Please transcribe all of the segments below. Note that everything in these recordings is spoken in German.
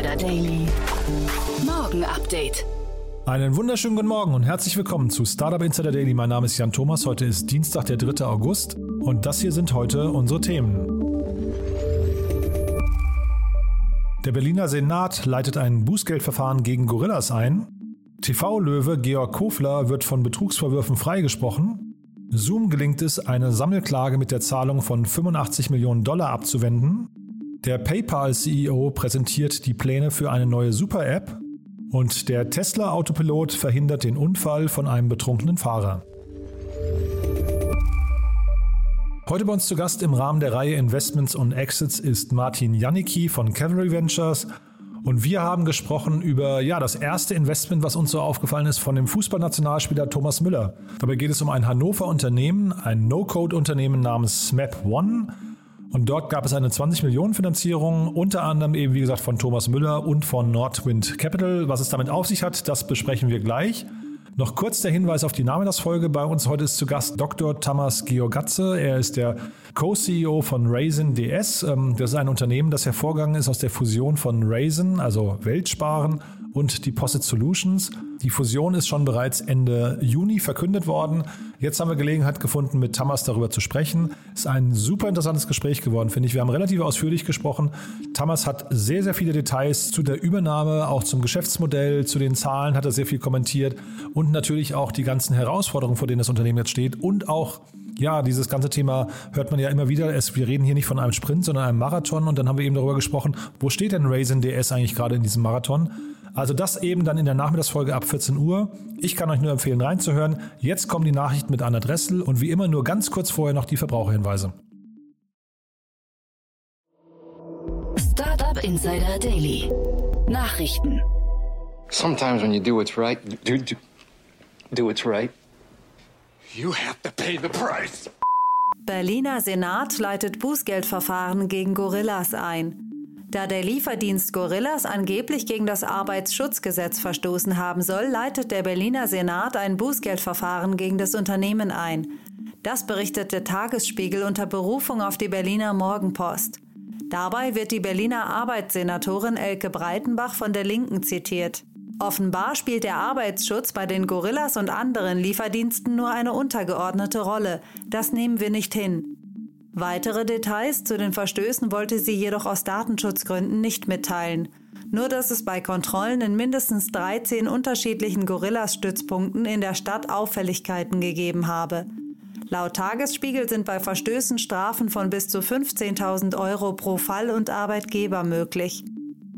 Insider Daily. Morgen Update. Einen wunderschönen guten Morgen und herzlich willkommen zu Startup Insider Daily. Mein Name ist Jan Thomas. Heute ist Dienstag, der 3. August und das hier sind heute unsere Themen. Der Berliner Senat leitet ein Bußgeldverfahren gegen Gorillas ein. TV-Löwe Georg Kofler wird von Betrugsvorwürfen freigesprochen. Zoom gelingt es, eine Sammelklage mit der Zahlung von 85 Millionen Dollar abzuwenden. Der PayPal-CEO präsentiert die Pläne für eine neue Super-App. Und der Tesla-Autopilot verhindert den Unfall von einem betrunkenen Fahrer. Heute bei uns zu Gast im Rahmen der Reihe Investments und Exits ist Martin Janicki von Cavalry Ventures. Und wir haben gesprochen über ja, das erste Investment, was uns so aufgefallen ist, von dem Fußballnationalspieler Thomas Müller. Dabei geht es um ein Hannover Unternehmen, ein No-Code-Unternehmen namens SMAP One. Und dort gab es eine 20 Millionen Finanzierung, unter anderem eben, wie gesagt, von Thomas Müller und von Nordwind Capital. Was es damit auf sich hat, das besprechen wir gleich. Noch kurz der Hinweis auf die Namenas-Folge. Bei uns heute ist zu Gast Dr. Thomas Georgatze. Er ist der Co-CEO von Raisin DS. Ähm, das ist ein Unternehmen, das hervorgegangen ist aus der Fusion von Raisin, also Weltsparen, und Deposit Solutions. Die Fusion ist schon bereits Ende Juni verkündet worden. Jetzt haben wir Gelegenheit gefunden, mit Thomas darüber zu sprechen. Ist ein super interessantes Gespräch geworden, finde ich. Wir haben relativ ausführlich gesprochen. Thomas hat sehr, sehr viele Details zu der Übernahme, auch zum Geschäftsmodell, zu den Zahlen hat er sehr viel kommentiert und natürlich auch die ganzen Herausforderungen, vor denen das Unternehmen jetzt steht und auch ja, dieses ganze Thema hört man ja immer wieder. Es, wir reden hier nicht von einem Sprint, sondern einem Marathon. Und dann haben wir eben darüber gesprochen, wo steht denn Raisin DS eigentlich gerade in diesem Marathon? Also das eben dann in der Nachmittagsfolge ab 14 Uhr. Ich kann euch nur empfehlen, reinzuhören. Jetzt kommen die Nachrichten mit Anna Dressel und wie immer nur ganz kurz vorher noch die Verbraucherhinweise. Startup Insider Daily. Nachrichten. Sometimes when you do what's right, do, do, do what's right, you have to pay the price. Berliner Senat leitet Bußgeldverfahren gegen Gorillas ein. Da der Lieferdienst Gorillas angeblich gegen das Arbeitsschutzgesetz verstoßen haben soll, leitet der Berliner Senat ein Bußgeldverfahren gegen das Unternehmen ein. Das berichtet der Tagesspiegel unter Berufung auf die Berliner Morgenpost. Dabei wird die Berliner Arbeitssenatorin Elke Breitenbach von der Linken zitiert. Offenbar spielt der Arbeitsschutz bei den Gorillas und anderen Lieferdiensten nur eine untergeordnete Rolle. Das nehmen wir nicht hin. Weitere Details zu den Verstößen wollte sie jedoch aus Datenschutzgründen nicht mitteilen. Nur dass es bei Kontrollen in mindestens 13 unterschiedlichen Gorillas-Stützpunkten in der Stadt Auffälligkeiten gegeben habe. Laut Tagesspiegel sind bei Verstößen Strafen von bis zu 15.000 Euro pro Fall und Arbeitgeber möglich.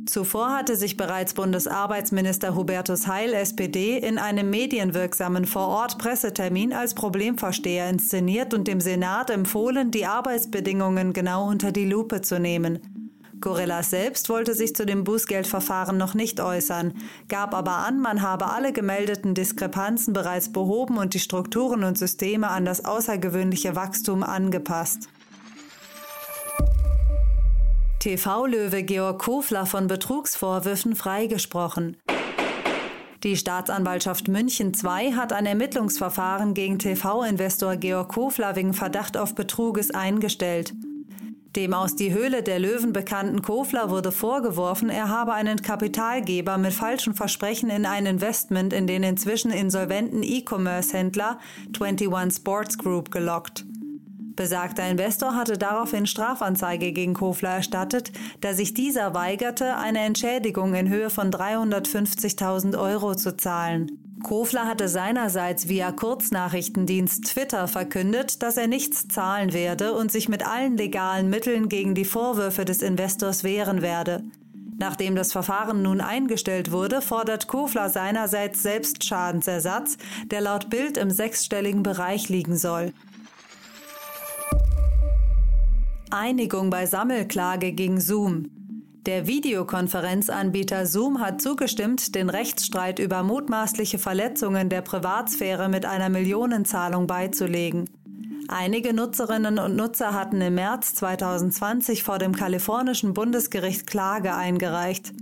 Zuvor hatte sich bereits Bundesarbeitsminister Hubertus Heil, SPD, in einem medienwirksamen Vorort-Pressetermin als Problemversteher inszeniert und dem Senat empfohlen, die Arbeitsbedingungen genau unter die Lupe zu nehmen. Gorillas selbst wollte sich zu dem Bußgeldverfahren noch nicht äußern, gab aber an, man habe alle gemeldeten Diskrepanzen bereits behoben und die Strukturen und Systeme an das außergewöhnliche Wachstum angepasst. TV-Löwe Georg Kofler von Betrugsvorwürfen freigesprochen. Die Staatsanwaltschaft München II hat ein Ermittlungsverfahren gegen TV-Investor Georg Kofler wegen Verdacht auf Betruges eingestellt. Dem aus die Höhle der Löwen bekannten Kofler wurde vorgeworfen, er habe einen Kapitalgeber mit falschen Versprechen in ein Investment in den inzwischen insolventen E-Commerce-Händler 21 Sports Group gelockt. Besagter Investor hatte daraufhin Strafanzeige gegen Kofler erstattet, da sich dieser weigerte, eine Entschädigung in Höhe von 350.000 Euro zu zahlen. Kofler hatte seinerseits via Kurznachrichtendienst Twitter verkündet, dass er nichts zahlen werde und sich mit allen legalen Mitteln gegen die Vorwürfe des Investors wehren werde. Nachdem das Verfahren nun eingestellt wurde, fordert Kofler seinerseits selbst Schadensersatz, der laut Bild im sechsstelligen Bereich liegen soll. Einigung bei Sammelklage gegen Zoom. Der Videokonferenzanbieter Zoom hat zugestimmt, den Rechtsstreit über mutmaßliche Verletzungen der Privatsphäre mit einer Millionenzahlung beizulegen. Einige Nutzerinnen und Nutzer hatten im März 2020 vor dem kalifornischen Bundesgericht Klage eingereicht.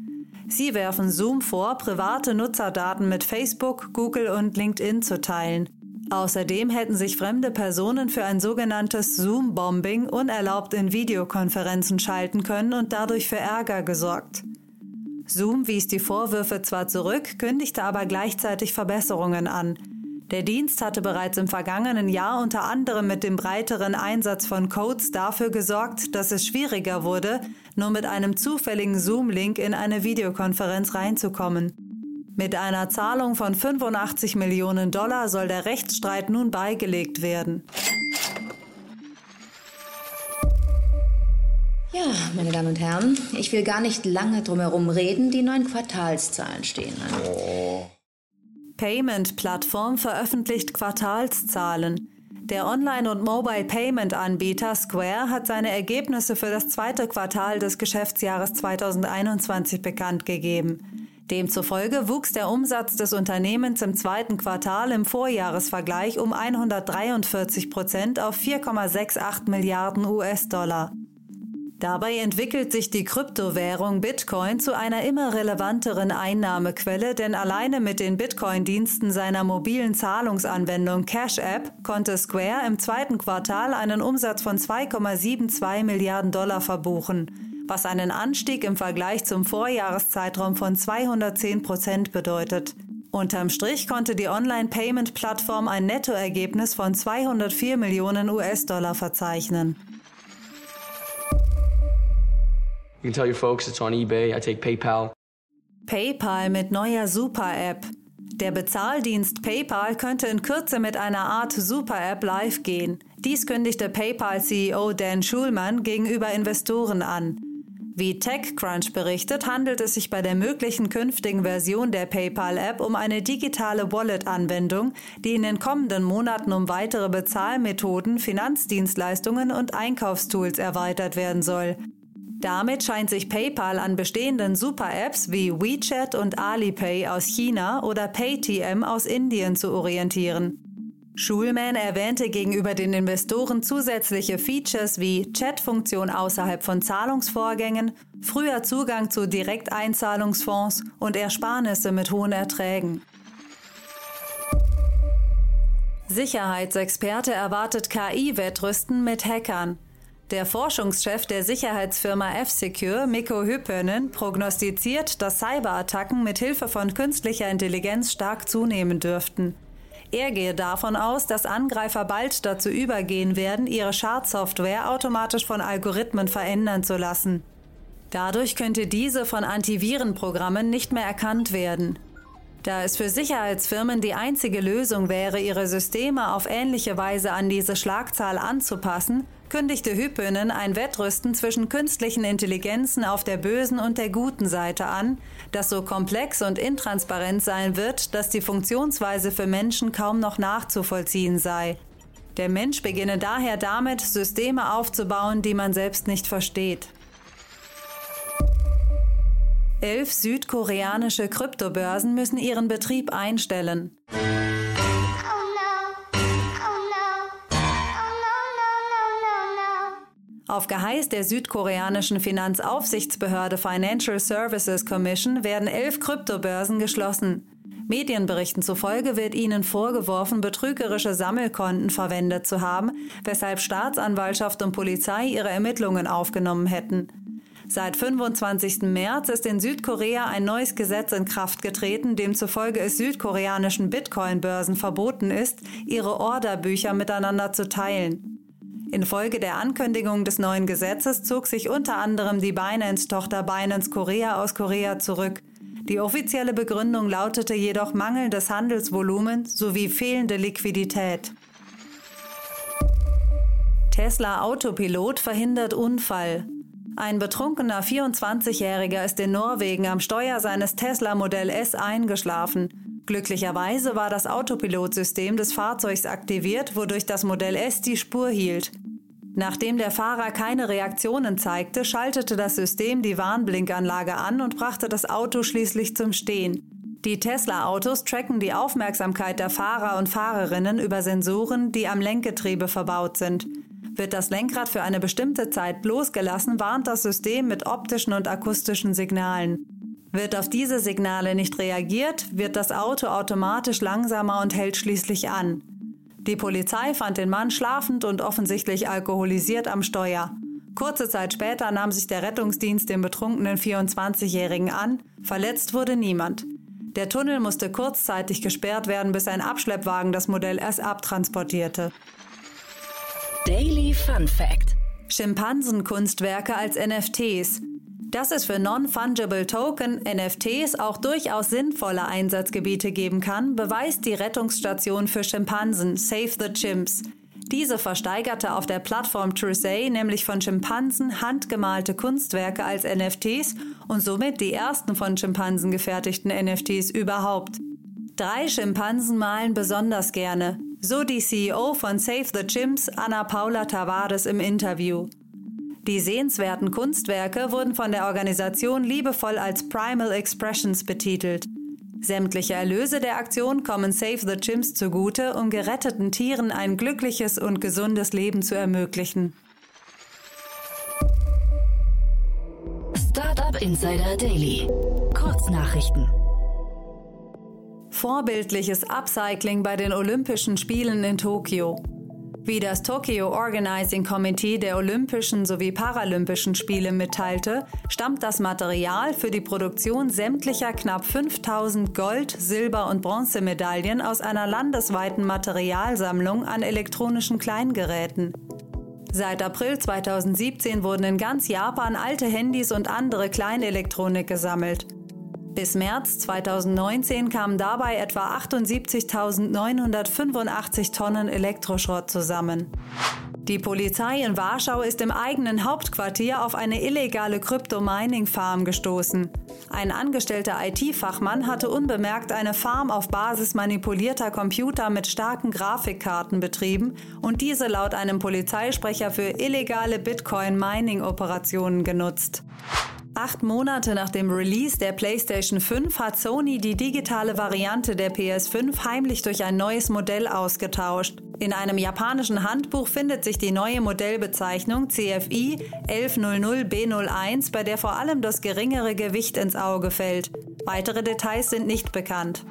Sie werfen Zoom vor, private Nutzerdaten mit Facebook, Google und LinkedIn zu teilen. Außerdem hätten sich fremde Personen für ein sogenanntes Zoom-Bombing unerlaubt in Videokonferenzen schalten können und dadurch für Ärger gesorgt. Zoom wies die Vorwürfe zwar zurück, kündigte aber gleichzeitig Verbesserungen an. Der Dienst hatte bereits im vergangenen Jahr unter anderem mit dem breiteren Einsatz von Codes dafür gesorgt, dass es schwieriger wurde, nur mit einem zufälligen Zoom-Link in eine Videokonferenz reinzukommen. Mit einer Zahlung von 85 Millionen Dollar soll der Rechtsstreit nun beigelegt werden. Ja, meine Damen und Herren, ich will gar nicht lange drumherum reden. Die neuen Quartalszahlen stehen an. Oh. Payment-Plattform veröffentlicht Quartalszahlen. Der Online- und Mobile-Payment-Anbieter Square hat seine Ergebnisse für das zweite Quartal des Geschäftsjahres 2021 bekannt gegeben. Demzufolge wuchs der Umsatz des Unternehmens im zweiten Quartal im Vorjahresvergleich um 143 Prozent auf 4,68 Milliarden US-Dollar. Dabei entwickelt sich die Kryptowährung Bitcoin zu einer immer relevanteren Einnahmequelle, denn alleine mit den Bitcoin-Diensten seiner mobilen Zahlungsanwendung Cash App konnte Square im zweiten Quartal einen Umsatz von 2,72 Milliarden Dollar verbuchen, was einen Anstieg im Vergleich zum Vorjahreszeitraum von 210 Prozent bedeutet. Unterm Strich konnte die Online-Payment-Plattform ein Nettoergebnis von 204 Millionen US-Dollar verzeichnen. You can tell your folks it's on eBay. I take PayPal. PayPal mit neuer Super-App. Der Bezahldienst PayPal könnte in Kürze mit einer Art Super-App live gehen. Dies kündigte PayPal-CEO Dan Schulman gegenüber Investoren an. Wie TechCrunch berichtet, handelt es sich bei der möglichen künftigen Version der PayPal-App um eine digitale Wallet-Anwendung, die in den kommenden Monaten um weitere Bezahlmethoden, Finanzdienstleistungen und Einkaufstools erweitert werden soll. Damit scheint sich PayPal an bestehenden Super-Apps wie WeChat und Alipay aus China oder Paytm aus Indien zu orientieren. Schulman erwähnte gegenüber den Investoren zusätzliche Features wie Chat-Funktion außerhalb von Zahlungsvorgängen, früher Zugang zu Direkteinzahlungsfonds und Ersparnisse mit hohen Erträgen. Sicherheitsexperte erwartet KI-Wettrüsten mit Hackern. Der Forschungschef der Sicherheitsfirma F-Secure, Mikko Hyppönen, prognostiziert, dass Cyberattacken mit Hilfe von künstlicher Intelligenz stark zunehmen dürften. Er gehe davon aus, dass Angreifer bald dazu übergehen werden, ihre Schadsoftware automatisch von Algorithmen verändern zu lassen. Dadurch könnte diese von Antivirenprogrammen nicht mehr erkannt werden. Da es für Sicherheitsfirmen die einzige Lösung wäre, ihre Systeme auf ähnliche Weise an diese Schlagzahl anzupassen, kündigte Hyppönen ein Wettrüsten zwischen künstlichen Intelligenzen auf der bösen und der guten Seite an, das so komplex und intransparent sein wird, dass die Funktionsweise für Menschen kaum noch nachzuvollziehen sei. Der Mensch beginne daher damit, Systeme aufzubauen, die man selbst nicht versteht. Elf südkoreanische Kryptobörsen müssen ihren Betrieb einstellen. Auf Geheiß der südkoreanischen Finanzaufsichtsbehörde Financial Services Commission werden elf Kryptobörsen geschlossen. Medienberichten zufolge wird ihnen vorgeworfen, betrügerische Sammelkonten verwendet zu haben, weshalb Staatsanwaltschaft und Polizei ihre Ermittlungen aufgenommen hätten. Seit 25. März ist in Südkorea ein neues Gesetz in Kraft getreten, demzufolge es südkoreanischen Bitcoin-Börsen verboten ist, ihre Orderbücher miteinander zu teilen. Infolge der Ankündigung des neuen Gesetzes zog sich unter anderem die Binance-Tochter Binance Korea aus Korea zurück. Die offizielle Begründung lautete jedoch mangelndes Handelsvolumen sowie fehlende Liquidität. Tesla Autopilot verhindert Unfall. Ein betrunkener 24-Jähriger ist in Norwegen am Steuer seines Tesla Modell S eingeschlafen. Glücklicherweise war das Autopilotsystem des Fahrzeugs aktiviert, wodurch das Modell S die Spur hielt. Nachdem der Fahrer keine Reaktionen zeigte, schaltete das System die Warnblinkanlage an und brachte das Auto schließlich zum Stehen. Die Tesla-Autos tracken die Aufmerksamkeit der Fahrer und Fahrerinnen über Sensoren, die am Lenkgetriebe verbaut sind. Wird das Lenkrad für eine bestimmte Zeit losgelassen, warnt das System mit optischen und akustischen Signalen. Wird auf diese Signale nicht reagiert, wird das Auto automatisch langsamer und hält schließlich an. Die Polizei fand den Mann schlafend und offensichtlich alkoholisiert am Steuer. Kurze Zeit später nahm sich der Rettungsdienst dem betrunkenen 24-Jährigen an. Verletzt wurde niemand. Der Tunnel musste kurzzeitig gesperrt werden, bis ein Abschleppwagen das Modell erst abtransportierte. Daily Fun Fact: Schimpansenkunstwerke als NFTs. Dass es für Non-Fungible Token NFTs auch durchaus sinnvolle Einsatzgebiete geben kann, beweist die Rettungsstation für Schimpansen Save the Chimps. Diese versteigerte auf der Plattform Trusay nämlich von Schimpansen handgemalte Kunstwerke als NFTs und somit die ersten von Schimpansen gefertigten NFTs überhaupt. Drei Schimpansen malen besonders gerne, so die CEO von Save the Chimps, Anna Paula Tavares im Interview. Die sehenswerten Kunstwerke wurden von der Organisation liebevoll als Primal Expressions betitelt. Sämtliche Erlöse der Aktion kommen Save the Chimps zugute, um geretteten Tieren ein glückliches und gesundes Leben zu ermöglichen. Startup Insider Daily. Kurznachrichten. Vorbildliches Upcycling bei den Olympischen Spielen in Tokio. Wie das Tokyo Organizing Committee der Olympischen sowie Paralympischen Spiele mitteilte, stammt das Material für die Produktion sämtlicher knapp 5000 Gold-, Silber- und Bronzemedaillen aus einer landesweiten Materialsammlung an elektronischen Kleingeräten. Seit April 2017 wurden in ganz Japan alte Handys und andere Kleinelektronik gesammelt. Bis März 2019 kamen dabei etwa 78.985 Tonnen Elektroschrott zusammen. Die Polizei in Warschau ist im eigenen Hauptquartier auf eine illegale Krypto-Mining-Farm gestoßen. Ein angestellter IT-Fachmann hatte unbemerkt eine Farm auf Basis manipulierter Computer mit starken Grafikkarten betrieben und diese laut einem Polizeisprecher für illegale Bitcoin-Mining-Operationen genutzt. Acht Monate nach dem Release der PlayStation 5 hat Sony die digitale Variante der PS5 heimlich durch ein neues Modell ausgetauscht. In einem japanischen Handbuch findet sich die neue Modellbezeichnung CFI 1100B01, bei der vor allem das geringere Gewicht ins Auge fällt. Weitere Details sind nicht bekannt.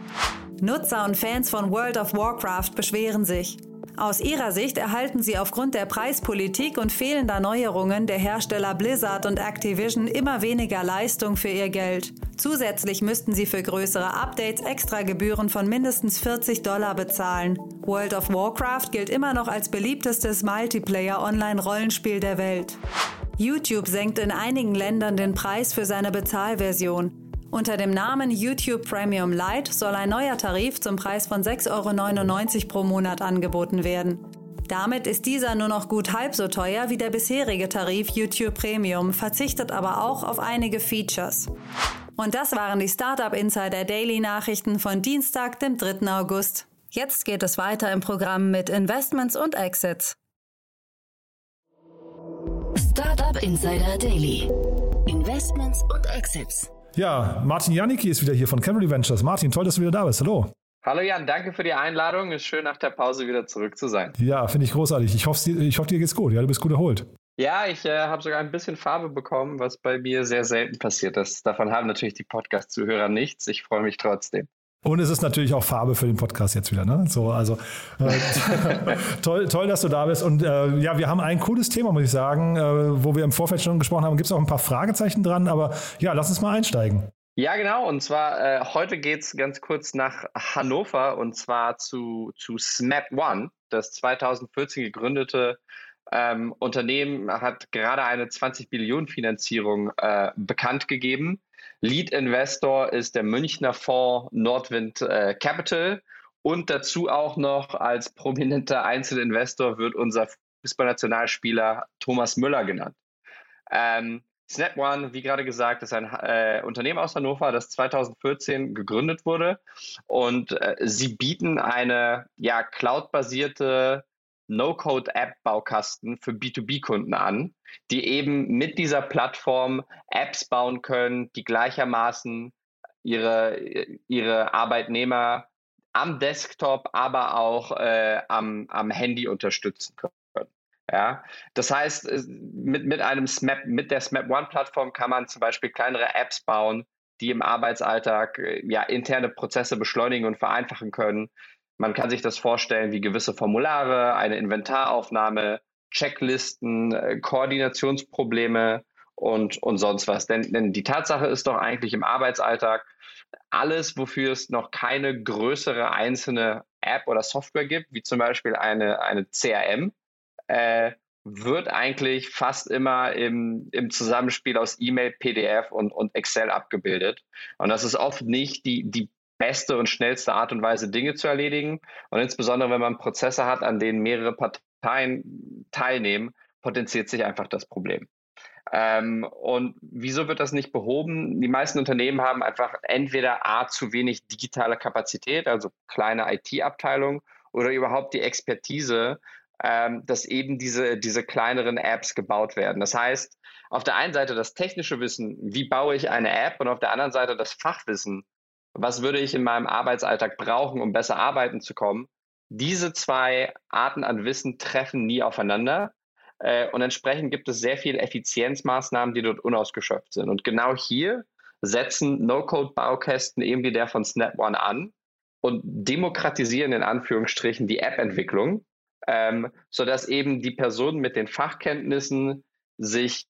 Nutzer und Fans von World of Warcraft beschweren sich. Aus ihrer Sicht erhalten sie aufgrund der Preispolitik und fehlender Neuerungen der Hersteller Blizzard und Activision immer weniger Leistung für ihr Geld. Zusätzlich müssten sie für größere Updates extra Gebühren von mindestens 40 Dollar bezahlen. World of Warcraft gilt immer noch als beliebtestes Multiplayer-Online-Rollenspiel der Welt. YouTube senkt in einigen Ländern den Preis für seine Bezahlversion. Unter dem Namen YouTube Premium Lite soll ein neuer Tarif zum Preis von 6,99 Euro pro Monat angeboten werden. Damit ist dieser nur noch gut halb so teuer wie der bisherige Tarif YouTube Premium, verzichtet aber auch auf einige Features. Und das waren die Startup Insider Daily Nachrichten von Dienstag, dem 3. August. Jetzt geht es weiter im Programm mit Investments und Exits. Startup Insider Daily. Investments und Exits. Ja, Martin Janicki ist wieder hier von Cavalry Ventures. Martin, toll, dass du wieder da bist. Hallo. Hallo Jan, danke für die Einladung. Ist schön, nach der Pause wieder zurück zu sein. Ja, finde ich großartig. Ich hoffe, ich hoffe, dir geht's gut. Ja, du bist gut erholt. Ja, ich äh, habe sogar ein bisschen Farbe bekommen, was bei mir sehr selten passiert ist. Davon haben natürlich die Podcast-Zuhörer nichts. Ich freue mich trotzdem. Und es ist natürlich auch Farbe für den Podcast jetzt wieder. Ne? So, also äh, toll, toll, dass du da bist. Und äh, ja, wir haben ein cooles Thema, muss ich sagen, äh, wo wir im Vorfeld schon gesprochen haben. Gibt es auch ein paar Fragezeichen dran, aber ja, lass uns mal einsteigen. Ja, genau. Und zwar äh, heute geht es ganz kurz nach Hannover und zwar zu, zu SMAP One, das 2014 gegründete ähm, Unternehmen hat gerade eine 20 Billionen Finanzierung äh, bekannt gegeben. Lead Investor ist der Münchner Fonds Nordwind äh, Capital und dazu auch noch als prominenter Einzelinvestor wird unser Fußballnationalspieler Thomas Müller genannt. Ähm, Snap One, wie gerade gesagt, ist ein äh, Unternehmen aus Hannover, das 2014 gegründet wurde. Und äh, sie bieten eine ja, cloud-basierte No-Code-App-Baukasten für B2B-Kunden an, die eben mit dieser Plattform Apps bauen können, die gleichermaßen ihre, ihre Arbeitnehmer am Desktop, aber auch äh, am, am Handy unterstützen können. Ja, das heißt, mit, mit einem SMAP, mit der SMAP One-Plattform kann man zum Beispiel kleinere Apps bauen, die im Arbeitsalltag äh, ja, interne Prozesse beschleunigen und vereinfachen können. Man kann sich das vorstellen wie gewisse Formulare, eine Inventaraufnahme, Checklisten, äh, Koordinationsprobleme und, und sonst was. Denn, denn die Tatsache ist doch eigentlich im Arbeitsalltag, alles, wofür es noch keine größere einzelne App oder Software gibt, wie zum Beispiel eine, eine CRM, äh, wird eigentlich fast immer im, im Zusammenspiel aus E-Mail, PDF und, und Excel abgebildet. Und das ist oft nicht die, die beste und schnellste Art und Weise, Dinge zu erledigen. Und insbesondere, wenn man Prozesse hat, an denen mehrere Parteien teilnehmen, potenziert sich einfach das Problem. Ähm, und wieso wird das nicht behoben? Die meisten Unternehmen haben einfach entweder A, zu wenig digitale Kapazität, also kleine IT-Abteilung, oder überhaupt die Expertise, ähm, dass eben diese, diese kleineren Apps gebaut werden. Das heißt, auf der einen Seite das technische Wissen, wie baue ich eine App, und auf der anderen Seite das Fachwissen, was würde ich in meinem Arbeitsalltag brauchen, um besser arbeiten zu kommen. Diese zwei Arten an Wissen treffen nie aufeinander. Äh, und entsprechend gibt es sehr viele Effizienzmaßnahmen, die dort unausgeschöpft sind. Und genau hier setzen No-Code-Baukästen eben wie der von Snap One an und demokratisieren in Anführungsstrichen die App-Entwicklung, ähm, sodass eben die Personen mit den Fachkenntnissen sich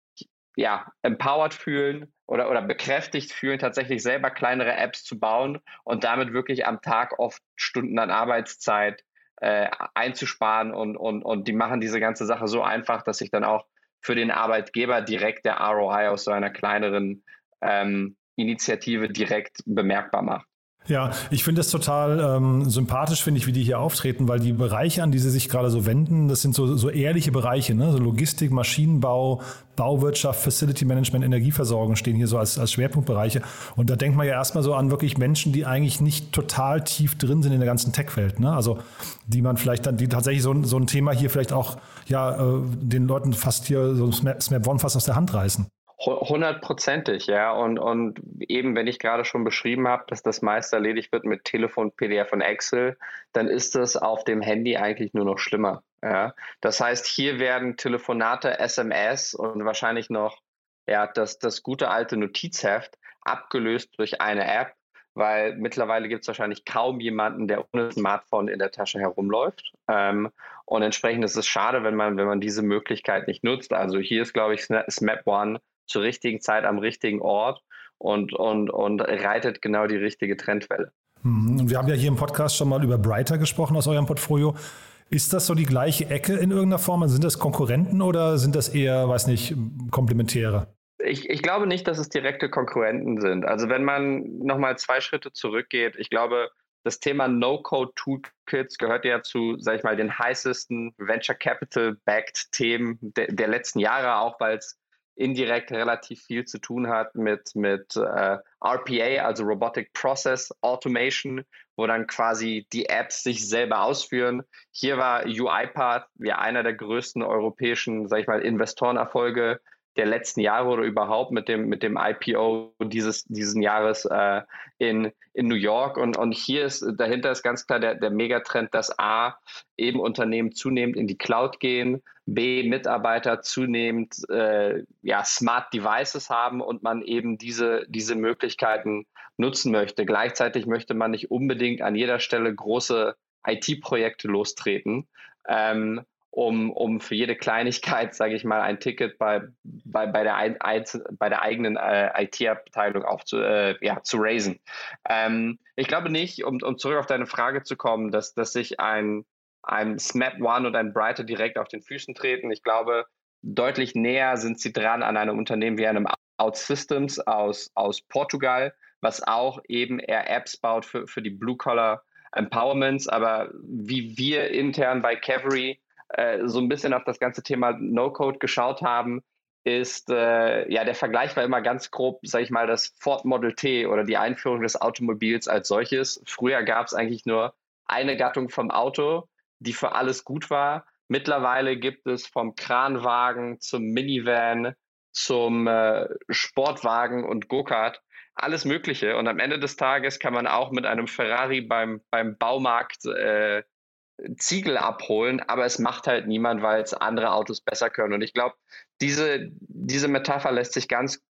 ja, empowered fühlen oder, oder bekräftigt fühlen, tatsächlich selber kleinere Apps zu bauen und damit wirklich am Tag oft Stunden an Arbeitszeit äh, einzusparen und, und, und die machen diese ganze Sache so einfach, dass sich dann auch für den Arbeitgeber direkt der ROI aus so einer kleineren ähm, Initiative direkt bemerkbar macht. Ja, ich finde es total ähm, sympathisch, finde ich, wie die hier auftreten, weil die Bereiche, an die sie sich gerade so wenden, das sind so, so ehrliche Bereiche, ne? so Logistik, Maschinenbau, Bauwirtschaft, Facility Management, Energieversorgung stehen hier so als, als Schwerpunktbereiche. Und da denkt man ja erstmal so an wirklich Menschen, die eigentlich nicht total tief drin sind in der ganzen Tech-Welt. Ne? Also die man vielleicht dann, die tatsächlich so, so ein Thema hier vielleicht auch ja, äh, den Leuten fast hier so Snap One fast aus der Hand reißen. Hundertprozentig, ja. Und, und eben, wenn ich gerade schon beschrieben habe, dass das meiste erledigt wird mit Telefon, PDF und Excel, dann ist das auf dem Handy eigentlich nur noch schlimmer. Ja. Das heißt, hier werden Telefonate, SMS und wahrscheinlich noch ja, das, das gute alte Notizheft abgelöst durch eine App, weil mittlerweile gibt es wahrscheinlich kaum jemanden, der ohne Smartphone in der Tasche herumläuft. Ähm, und entsprechend ist es schade, wenn man, wenn man diese Möglichkeit nicht nutzt. Also hier ist, glaube ich, Snap One zur richtigen Zeit am richtigen Ort und, und, und reitet genau die richtige Trendwelle. Mhm. Wir haben ja hier im Podcast schon mal über Brighter gesprochen aus eurem Portfolio. Ist das so die gleiche Ecke in irgendeiner Form? Also sind das Konkurrenten oder sind das eher, weiß nicht, Komplementäre? Ich, ich glaube nicht, dass es direkte Konkurrenten sind. Also wenn man nochmal zwei Schritte zurückgeht, ich glaube, das Thema No-Code-Toolkits gehört ja zu, sag ich mal, den heißesten Venture Capital-backed Themen de, der letzten Jahre, auch weil es indirekt relativ viel zu tun hat mit, mit äh, RPA, also Robotic Process Automation, wo dann quasi die Apps sich selber ausführen. Hier war UiPath wie einer der größten europäischen, sag ich mal, Investorenerfolge der letzten Jahre oder überhaupt mit dem, mit dem IPO dieses, diesen Jahres äh, in, in New York. Und, und hier ist dahinter ist ganz klar der, der Megatrend, dass A, eben Unternehmen zunehmend in die Cloud gehen, B, Mitarbeiter zunehmend äh, ja, Smart Devices haben und man eben diese, diese Möglichkeiten nutzen möchte. Gleichzeitig möchte man nicht unbedingt an jeder Stelle große IT-Projekte lostreten. Ähm, um, um für jede Kleinigkeit, sage ich mal, ein Ticket bei, bei, bei, der, ein, bei der eigenen äh, IT-Abteilung auch zu, äh, ja, zu raisen. Ähm, ich glaube nicht, um, um zurück auf deine Frage zu kommen, dass, dass sich ein, ein SMAP One und ein Brighter direkt auf den Füßen treten. Ich glaube, deutlich näher sind sie dran an einem Unternehmen wie einem OutSystems aus, aus Portugal, was auch eben eher Apps baut für, für die Blue-Collar Empowerments. Aber wie wir intern bei Cavalry äh, so ein bisschen auf das ganze Thema No-Code geschaut haben, ist, äh, ja, der Vergleich war immer ganz grob, sage ich mal, das Ford Model T oder die Einführung des Automobils als solches. Früher gab es eigentlich nur eine Gattung vom Auto, die für alles gut war. Mittlerweile gibt es vom Kranwagen zum Minivan zum äh, Sportwagen und Go-Kart alles Mögliche. Und am Ende des Tages kann man auch mit einem Ferrari beim, beim Baumarkt äh, Ziegel abholen, aber es macht halt niemand, weil es andere Autos besser können. Und ich glaube, diese, diese Metapher lässt sich ganz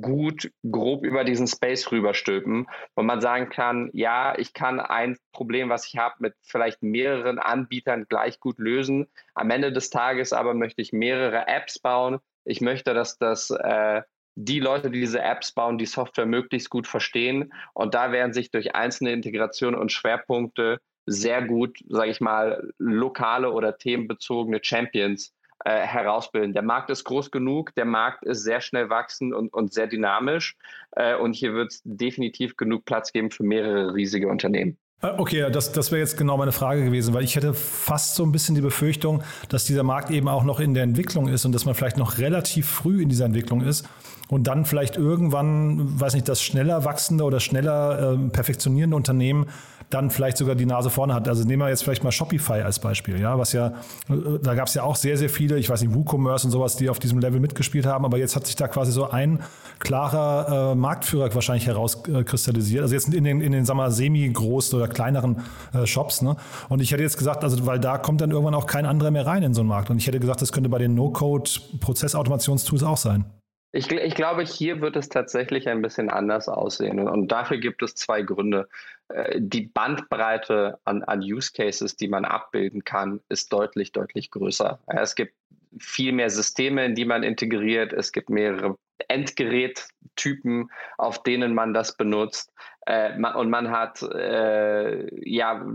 gut grob über diesen Space rüberstülpen, wo man sagen kann, ja, ich kann ein Problem, was ich habe, mit vielleicht mehreren Anbietern gleich gut lösen. Am Ende des Tages aber möchte ich mehrere Apps bauen. Ich möchte, dass das äh, die Leute, die diese Apps bauen, die Software möglichst gut verstehen. Und da werden sich durch einzelne Integrationen und Schwerpunkte sehr gut, sage ich mal, lokale oder themenbezogene Champions äh, herausbilden. Der Markt ist groß genug, der Markt ist sehr schnell wachsend und, und sehr dynamisch. Äh, und hier wird es definitiv genug Platz geben für mehrere riesige Unternehmen. Äh, okay, das, das wäre jetzt genau meine Frage gewesen, weil ich hätte fast so ein bisschen die Befürchtung, dass dieser Markt eben auch noch in der Entwicklung ist und dass man vielleicht noch relativ früh in dieser Entwicklung ist und dann vielleicht irgendwann, weiß nicht, das schneller wachsende oder schneller äh, perfektionierende Unternehmen dann vielleicht sogar die Nase vorne hat. Also nehmen wir jetzt vielleicht mal Shopify als Beispiel, ja, was ja, da gab es ja auch sehr, sehr viele, ich weiß nicht, WooCommerce und sowas, die auf diesem Level mitgespielt haben, aber jetzt hat sich da quasi so ein klarer äh, Marktführer wahrscheinlich herauskristallisiert. Also jetzt in den, in den sagen wir, semi-groß oder kleineren äh, Shops, ne? Und ich hätte jetzt gesagt, also weil da kommt dann irgendwann auch kein anderer mehr rein in so einen Markt. Und ich hätte gesagt, das könnte bei den No-Code-Prozessautomationstools auch sein. Ich, ich, glaube, hier wird es tatsächlich ein bisschen anders aussehen. Und dafür gibt es zwei Gründe. Äh, die Bandbreite an, an Use Cases, die man abbilden kann, ist deutlich, deutlich größer. Es gibt viel mehr Systeme, in die man integriert. Es gibt mehrere Endgerättypen, auf denen man das benutzt. Äh, und man hat, äh, ja,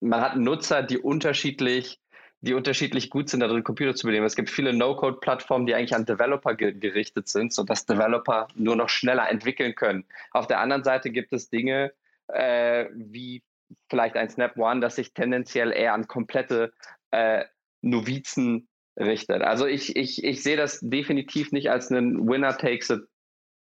man hat Nutzer, die unterschiedlich die unterschiedlich gut sind, darin Computer zu bedienen. Es gibt viele No-Code-Plattformen, die eigentlich an Developer ge gerichtet sind, sodass Developer nur noch schneller entwickeln können. Auf der anderen Seite gibt es Dinge äh, wie vielleicht ein Snap One, das sich tendenziell eher an komplette äh, Novizen richtet. Also ich, ich, ich sehe das definitiv nicht als einen Winner takes it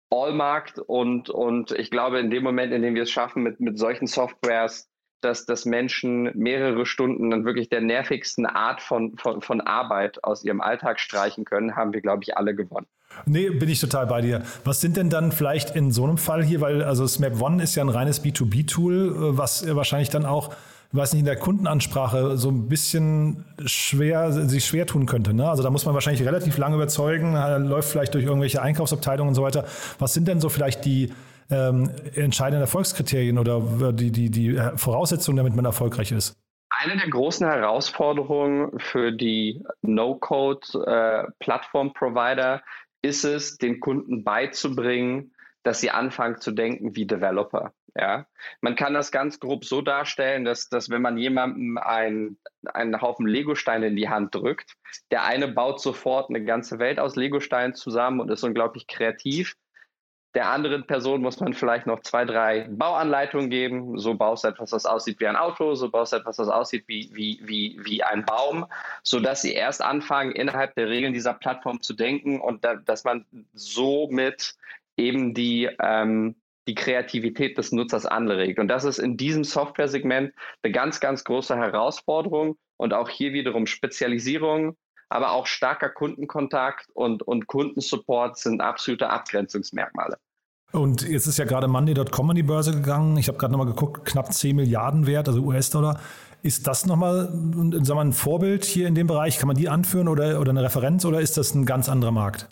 all Markt und, und ich glaube, in dem Moment, in dem wir es schaffen, mit, mit solchen Softwares dass, dass Menschen mehrere Stunden dann wirklich der nervigsten Art von, von, von Arbeit aus ihrem Alltag streichen können, haben wir, glaube ich, alle gewonnen. Nee, bin ich total bei dir. Was sind denn dann vielleicht in so einem Fall hier, weil also Smap One ist ja ein reines B2B-Tool, was wahrscheinlich dann auch, weiß nicht, in der Kundenansprache so ein bisschen schwer, sich schwer tun könnte. Ne? Also da muss man wahrscheinlich relativ lange überzeugen, läuft vielleicht durch irgendwelche Einkaufsabteilungen und so weiter. Was sind denn so vielleicht die ähm, entscheidenden Erfolgskriterien oder die, die, die Voraussetzungen, damit man erfolgreich ist? Eine der großen Herausforderungen für die No-Code-Plattform-Provider äh, ist es, den Kunden beizubringen, dass sie anfangen zu denken wie Developer. Ja, man kann das ganz grob so darstellen, dass, dass wenn man jemandem ein, einen Haufen Legosteine in die Hand drückt, der eine baut sofort eine ganze Welt aus Legosteinen zusammen und ist unglaublich kreativ. Der anderen Person muss man vielleicht noch zwei, drei Bauanleitungen geben. So baust du etwas, das aussieht wie ein Auto, so baust du etwas, das aussieht wie, wie, wie, wie ein Baum, sodass sie erst anfangen, innerhalb der Regeln dieser Plattform zu denken und da, dass man somit eben die, ähm, die Kreativität des Nutzers anregt. Und das ist in diesem Software-Segment eine ganz, ganz große Herausforderung und auch hier wiederum Spezialisierung, aber auch starker Kundenkontakt und, und Kundensupport sind absolute Abgrenzungsmerkmale. Und jetzt ist ja gerade Monday.com an die Börse gegangen. Ich habe gerade nochmal geguckt, knapp 10 Milliarden wert, also US-Dollar. Ist das nochmal ein Vorbild hier in dem Bereich? Kann man die anführen oder, oder eine Referenz oder ist das ein ganz anderer Markt?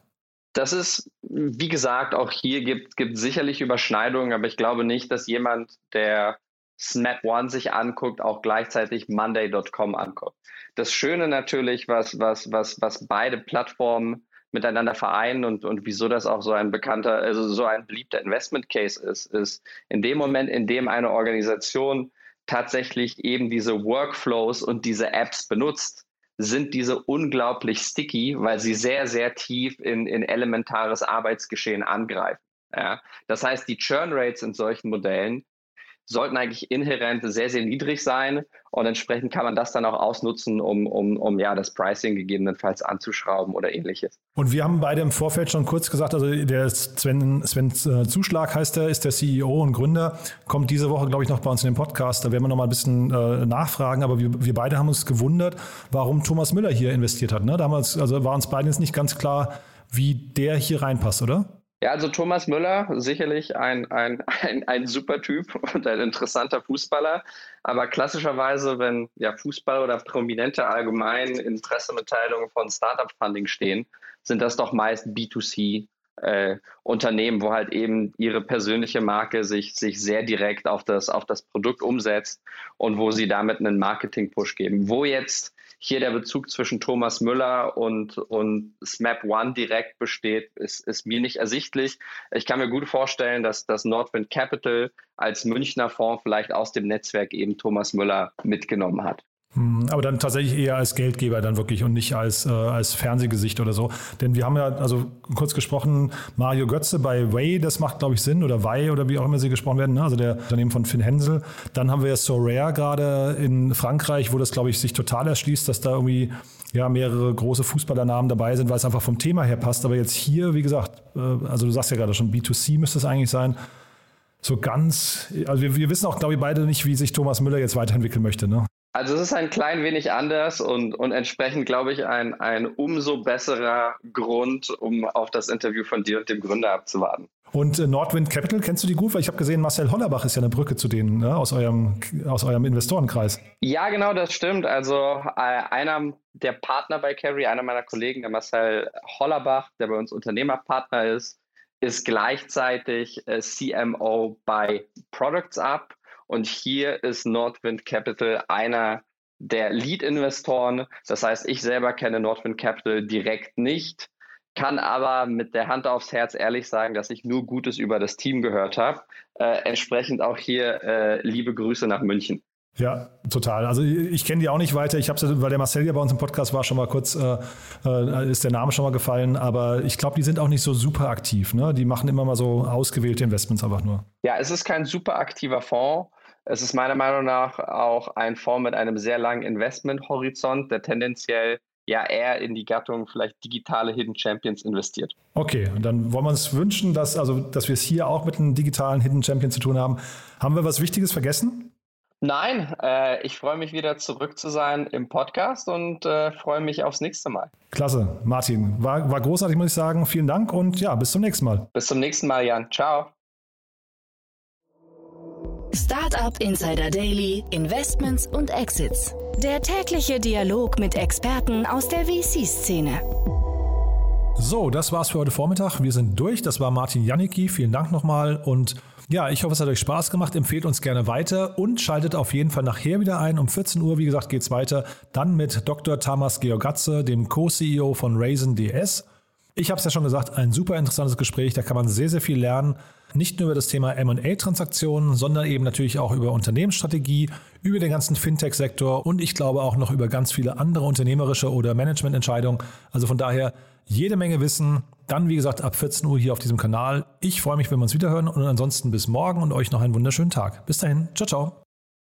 Das ist, wie gesagt, auch hier gibt es sicherlich Überschneidungen, aber ich glaube nicht, dass jemand, der Snap One sich anguckt, auch gleichzeitig Monday.com anguckt. Das Schöne natürlich, was, was, was, was beide Plattformen miteinander vereinen und, und wieso das auch so ein bekannter, also so ein beliebter Investment Case ist, ist in dem Moment, in dem eine Organisation tatsächlich eben diese Workflows und diese Apps benutzt, sind diese unglaublich sticky, weil sie sehr, sehr tief in, in elementares Arbeitsgeschehen angreifen. Ja? Das heißt, die Churn Rates in solchen Modellen sollten eigentlich inhärent sehr, sehr niedrig sein. Und entsprechend kann man das dann auch ausnutzen, um, um, um ja das Pricing gegebenenfalls anzuschrauben oder ähnliches. Und wir haben beide im Vorfeld schon kurz gesagt, also der Sven, Sven äh, Zuschlag heißt er, ist der CEO und Gründer, kommt diese Woche, glaube ich, noch bei uns in den Podcast. Da werden wir noch mal ein bisschen äh, nachfragen. Aber wir, wir beide haben uns gewundert, warum Thomas Müller hier investiert hat. Ne? Damals also war uns beiden jetzt nicht ganz klar, wie der hier reinpasst, oder? Ja, also Thomas Müller, sicherlich ein, ein, ein, ein super Typ und ein interessanter Fußballer. Aber klassischerweise, wenn ja Fußball oder Prominente allgemein in Pressemitteilungen von Startup-Funding stehen, sind das doch meist B2C äh, Unternehmen, wo halt eben ihre persönliche Marke sich, sich sehr direkt auf das, auf das Produkt umsetzt und wo sie damit einen Marketing-Push geben. Wo jetzt hier der Bezug zwischen Thomas Müller und, und SMAP One direkt besteht, ist, ist mir nicht ersichtlich. Ich kann mir gut vorstellen, dass das Nordwind Capital als Münchner Fonds vielleicht aus dem Netzwerk eben Thomas Müller mitgenommen hat. Hm, aber dann tatsächlich eher als Geldgeber dann wirklich und nicht als, äh, als Fernsehgesicht oder so. Denn wir haben ja, also kurz gesprochen, Mario Götze bei Way, das macht, glaube ich, Sinn, oder Way oder wie auch immer sie gesprochen werden, ne? also der Unternehmen von Finn Hensel. Dann haben wir ja Sorare gerade in Frankreich, wo das, glaube ich, sich total erschließt, dass da irgendwie ja, mehrere große Fußballernamen dabei sind, weil es einfach vom Thema her passt. Aber jetzt hier, wie gesagt, äh, also du sagst ja gerade schon, B2C müsste es eigentlich sein. So ganz, also wir, wir wissen auch, glaube ich, beide nicht, wie sich Thomas Müller jetzt weiterentwickeln möchte. Ne? Also es ist ein klein wenig anders und, und entsprechend, glaube ich, ein, ein umso besserer Grund, um auf das Interview von dir und dem Gründer abzuwarten. Und äh, Nordwind Capital, kennst du die gut? Weil ich habe gesehen, Marcel Hollerbach ist ja eine Brücke zu denen ne? aus, eurem, aus eurem Investorenkreis. Ja, genau, das stimmt. Also äh, einer der Partner bei Carry, einer meiner Kollegen, der Marcel Hollerbach, der bei uns Unternehmerpartner ist, ist gleichzeitig äh, CMO bei Products Up und hier ist Nordwind Capital einer der Lead-Investoren. Das heißt, ich selber kenne Nordwind Capital direkt nicht, kann aber mit der Hand aufs Herz ehrlich sagen, dass ich nur Gutes über das Team gehört habe. Äh, entsprechend auch hier äh, liebe Grüße nach München. Ja, total. Also ich kenne die auch nicht weiter. Ich habe, weil der Marcel ja bei uns im Podcast war, schon mal kurz, äh, äh ist der Name schon mal gefallen. Aber ich glaube, die sind auch nicht so super aktiv. Ne? Die machen immer mal so ausgewählte Investments einfach nur. Ja, es ist kein super aktiver Fonds. Es ist meiner Meinung nach auch ein Fonds mit einem sehr langen Investmenthorizont, der tendenziell ja eher in die Gattung vielleicht digitale Hidden Champions investiert. Okay, und dann wollen wir uns wünschen, dass, also, dass wir es hier auch mit einem digitalen Hidden Champion zu tun haben. Haben wir was Wichtiges vergessen? Nein, äh, ich freue mich wieder zurück zu sein im Podcast und äh, freue mich aufs nächste Mal. Klasse, Martin. War, war großartig, muss ich sagen. Vielen Dank und ja, bis zum nächsten Mal. Bis zum nächsten Mal, Jan. Ciao. Startup Insider Daily, Investments und Exits. Der tägliche Dialog mit Experten aus der VC-Szene. So, das war's für heute Vormittag. Wir sind durch. Das war Martin Janicki. Vielen Dank nochmal und ja, ich hoffe, es hat euch Spaß gemacht. Empfehlt uns gerne weiter und schaltet auf jeden Fall nachher wieder ein. Um 14 Uhr, wie gesagt, geht's weiter. Dann mit Dr. Thomas Georgatze, dem Co-CEO von Raisin DS. Ich habe es ja schon gesagt, ein super interessantes Gespräch. Da kann man sehr, sehr viel lernen. Nicht nur über das Thema MA-Transaktionen, sondern eben natürlich auch über Unternehmensstrategie, über den ganzen Fintech-Sektor und ich glaube auch noch über ganz viele andere unternehmerische oder Managemententscheidungen. Also von daher jede Menge Wissen. Dann, wie gesagt, ab 14 Uhr hier auf diesem Kanal. Ich freue mich, wenn wir uns wiederhören und ansonsten bis morgen und euch noch einen wunderschönen Tag. Bis dahin. Ciao, ciao.